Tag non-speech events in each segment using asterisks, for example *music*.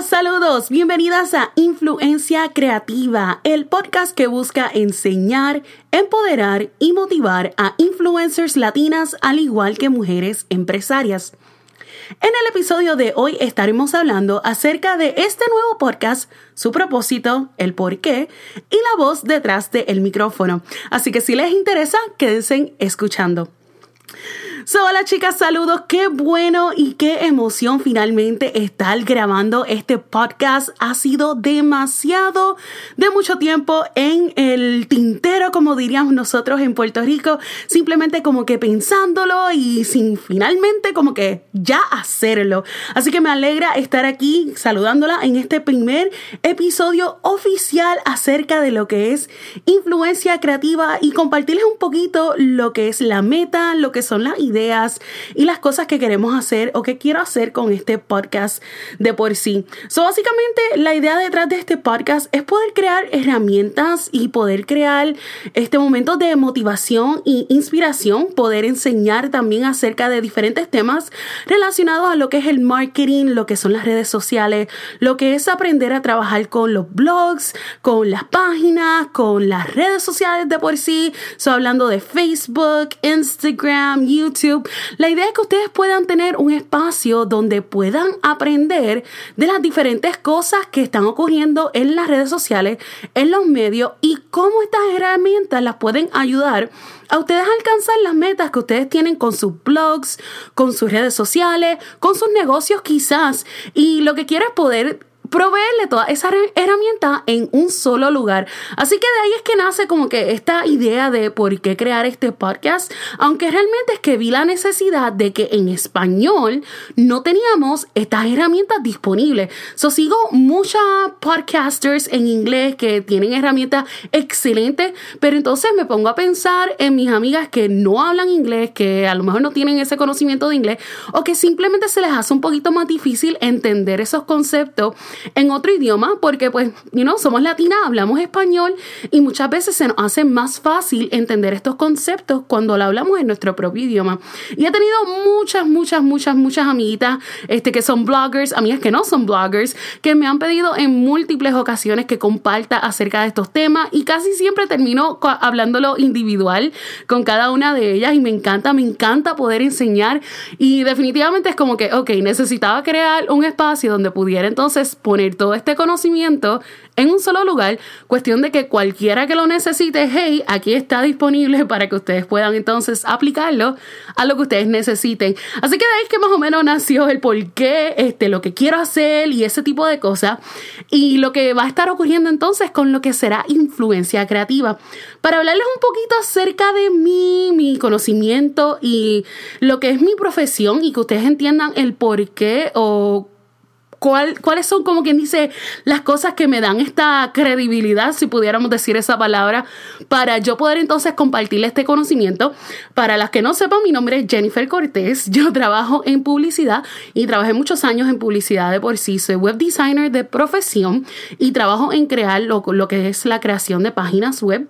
saludos, bienvenidas a Influencia Creativa, el podcast que busca enseñar, empoderar y motivar a influencers latinas al igual que mujeres empresarias. En el episodio de hoy estaremos hablando acerca de este nuevo podcast, su propósito, el por qué y la voz detrás del micrófono. Así que si les interesa, quédense escuchando. Hola chicas, saludos. Qué bueno y qué emoción finalmente estar grabando este podcast. Ha sido demasiado de mucho tiempo en el tintero, como diríamos nosotros en Puerto Rico. Simplemente como que pensándolo y sin finalmente como que ya hacerlo. Así que me alegra estar aquí saludándola en este primer episodio oficial acerca de lo que es influencia creativa y compartirles un poquito lo que es la meta, lo que son las ideas ideas y las cosas que queremos hacer o que quiero hacer con este podcast de por sí. So, básicamente, la idea detrás de este podcast es poder crear herramientas y poder crear este momento de motivación e inspiración, poder enseñar también acerca de diferentes temas relacionados a lo que es el marketing, lo que son las redes sociales, lo que es aprender a trabajar con los blogs, con las páginas, con las redes sociales de por sí. So, hablando de Facebook, Instagram, YouTube la idea es que ustedes puedan tener un espacio donde puedan aprender de las diferentes cosas que están ocurriendo en las redes sociales, en los medios y cómo estas herramientas las pueden ayudar a ustedes a alcanzar las metas que ustedes tienen con sus blogs, con sus redes sociales, con sus negocios quizás. Y lo que quiero es poder proveerle toda esa herramienta en un solo lugar. Así que de ahí es que nace como que esta idea de por qué crear este podcast, aunque realmente es que vi la necesidad de que en español no teníamos estas herramientas disponibles. So sigo muchas podcasters en inglés que tienen herramientas excelentes, pero entonces me pongo a pensar en mis amigas que no hablan inglés, que a lo mejor no tienen ese conocimiento de inglés o que simplemente se les hace un poquito más difícil entender esos conceptos en otro idioma porque pues, you know, somos latinas, hablamos español y muchas veces se nos hace más fácil entender estos conceptos cuando lo hablamos en nuestro propio idioma. Y he tenido muchas, muchas, muchas, muchas amiguitas este, que son bloggers, amigas que no son bloggers, que me han pedido en múltiples ocasiones que comparta acerca de estos temas y casi siempre termino hablándolo individual con cada una de ellas y me encanta, me encanta poder enseñar y definitivamente es como que, ok, necesitaba crear un espacio donde pudiera entonces poner todo este conocimiento en un solo lugar, cuestión de que cualquiera que lo necesite, hey, aquí está disponible *laughs* para que ustedes puedan entonces aplicarlo a lo que ustedes necesiten. Así que es que más o menos nació el por qué, este, lo que quiero hacer y ese tipo de cosas. Y lo que va a estar ocurriendo entonces con lo que será influencia creativa. Para hablarles un poquito acerca de mí, mi conocimiento y lo que es mi profesión y que ustedes entiendan el por qué o cuáles son, como quien dice, las cosas que me dan esta credibilidad, si pudiéramos decir esa palabra, para yo poder entonces compartirle este conocimiento. Para las que no sepan, mi nombre es Jennifer Cortés. *laughs* Yo trabajo en publicidad y trabajé muchos años en publicidad de por sí. Soy web designer de profesión y trabajo en crear lo, lo que es la creación de páginas web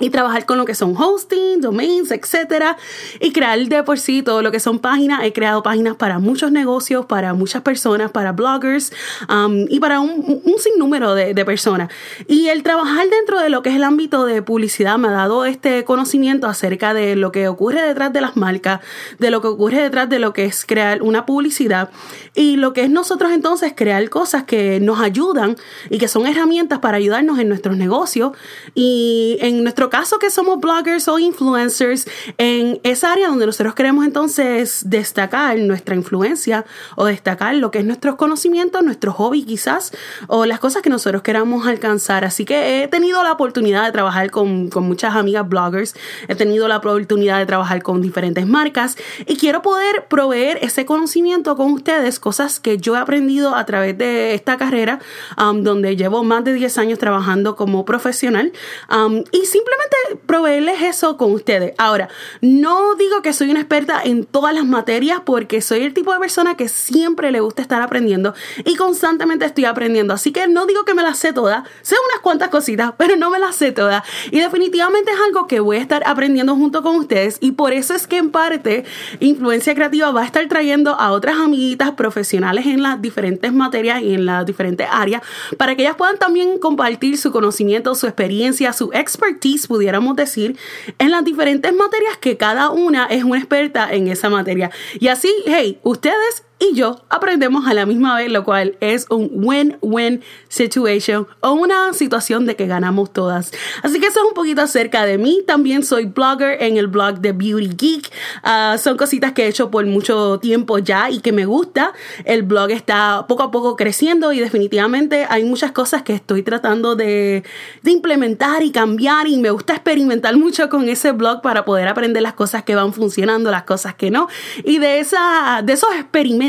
y trabajar con lo que son hosting, domains, etcétera, y crear de por sí todo lo que son páginas. He creado páginas para muchos negocios, para muchas personas, para bloggers um, y para un, sinnúmero de, de, personas. Y el trabajar dentro de lo que es el ámbito de publicidad me ha dado este conocimiento acerca de lo que ocurre detrás de las marcas, de lo que ocurre detrás de lo que es crear una publicidad y lo que es nosotros entonces crear cosas que nos ayudan y que son herramientas para ayudarnos en nuestros negocios y en nuestro caso que somos bloggers o influencers, en esa área donde nosotros queremos entonces destacar nuestra influencia o destacar lo que es nuestros conocimientos, nuestro hobby quizás, o las cosas que nosotros queramos alcanzar. Así que he tenido la oportunidad de trabajar con, con muchas amigas bloggers, he tenido la oportunidad de trabajar con diferentes marcas y quiero poder proveer ese conocimiento con ustedes, cosas que yo he aprendido a través de esta carrera, um, donde llevo más de 10 años trabajando como profesional um, y simplemente simplemente proveerles eso con ustedes. Ahora, no digo que soy una experta en todas las materias porque soy el tipo de persona que siempre le gusta estar aprendiendo y constantemente estoy aprendiendo. Así que no digo que me las sé todas, sé unas cuantas cositas, pero no me las sé todas. Y definitivamente es algo que voy a estar aprendiendo junto con ustedes y por eso es que en parte Influencia Creativa va a estar trayendo a otras amiguitas profesionales en las diferentes materias y en las diferentes áreas para que ellas puedan también compartir su conocimiento, su experiencia, su expertise, pudiéramos decir, en las diferentes materias que cada una es una experta en esa materia. Y así, hey, ustedes y yo aprendemos a la misma vez, lo cual es un win-win situation o una situación de que ganamos todas. Así que eso es un poquito acerca de mí. También soy blogger en el blog de Beauty Geek. Ah, son cositas que he hecho por mucho tiempo ya y que me gusta. El blog está poco a poco creciendo y definitivamente hay muchas cosas que estoy tratando de, de implementar y cambiar y me gusta experimentar mucho con ese blog para poder aprender las cosas que van funcionando, las cosas que no. Y de, esa, de esos experimentos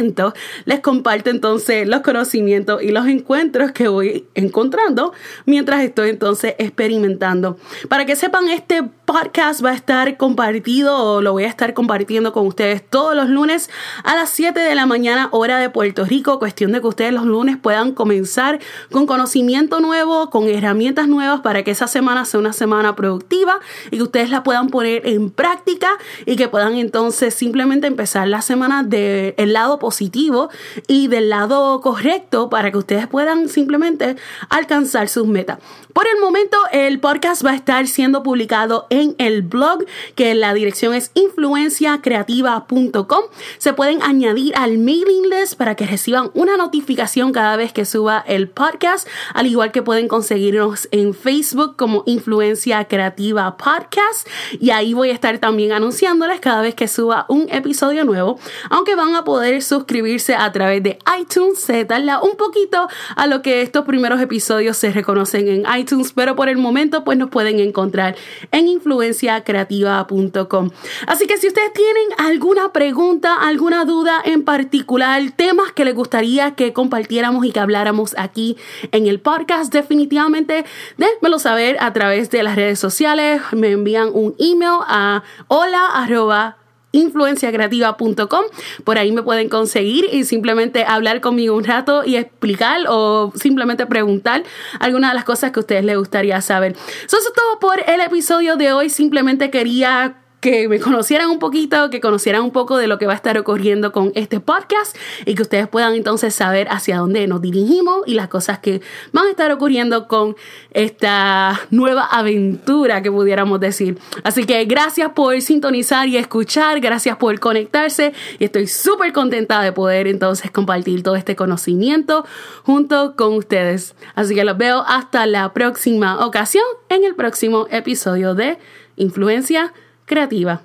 les comparto entonces los conocimientos y los encuentros que voy encontrando mientras estoy entonces experimentando. Para que sepan, este podcast va a estar compartido o lo voy a estar compartiendo con ustedes todos los lunes a las 7 de la mañana hora de Puerto Rico. Cuestión de que ustedes los lunes puedan comenzar con conocimiento nuevo, con herramientas nuevas para que esa semana sea una semana productiva y que ustedes la puedan poner en práctica y que puedan entonces simplemente empezar la semana del lado positivo y del lado correcto para que ustedes puedan simplemente alcanzar sus metas. Por el momento el podcast va a estar siendo publicado en en el blog, que la dirección es influenciacreativa.com. Se pueden añadir al mailing list para que reciban una notificación cada vez que suba el podcast, al igual que pueden conseguirnos en Facebook como Influencia Creativa Podcast. Y ahí voy a estar también anunciándoles cada vez que suba un episodio nuevo, aunque van a poder suscribirse a través de iTunes. Se tarda un poquito a lo que estos primeros episodios se reconocen en iTunes, pero por el momento pues nos pueden encontrar en Influencia influenciacreativa.com. Así que si ustedes tienen alguna pregunta, alguna duda en particular, temas que les gustaría que compartiéramos y que habláramos aquí en el podcast, definitivamente déjenmelo saber a través de las redes sociales. Me envían un email a hola influenciacreativa.com. Por ahí me pueden conseguir y simplemente hablar conmigo un rato y explicar o simplemente preguntar algunas de las cosas que a ustedes les gustaría saber. Eso es todo por el episodio de hoy. Simplemente quería que me conocieran un poquito, que conocieran un poco de lo que va a estar ocurriendo con este podcast y que ustedes puedan entonces saber hacia dónde nos dirigimos y las cosas que van a estar ocurriendo con esta nueva aventura que pudiéramos decir. Así que gracias por sintonizar y escuchar, gracias por conectarse y estoy súper contenta de poder entonces compartir todo este conocimiento junto con ustedes. Así que los veo hasta la próxima ocasión en el próximo episodio de Influencia creativa.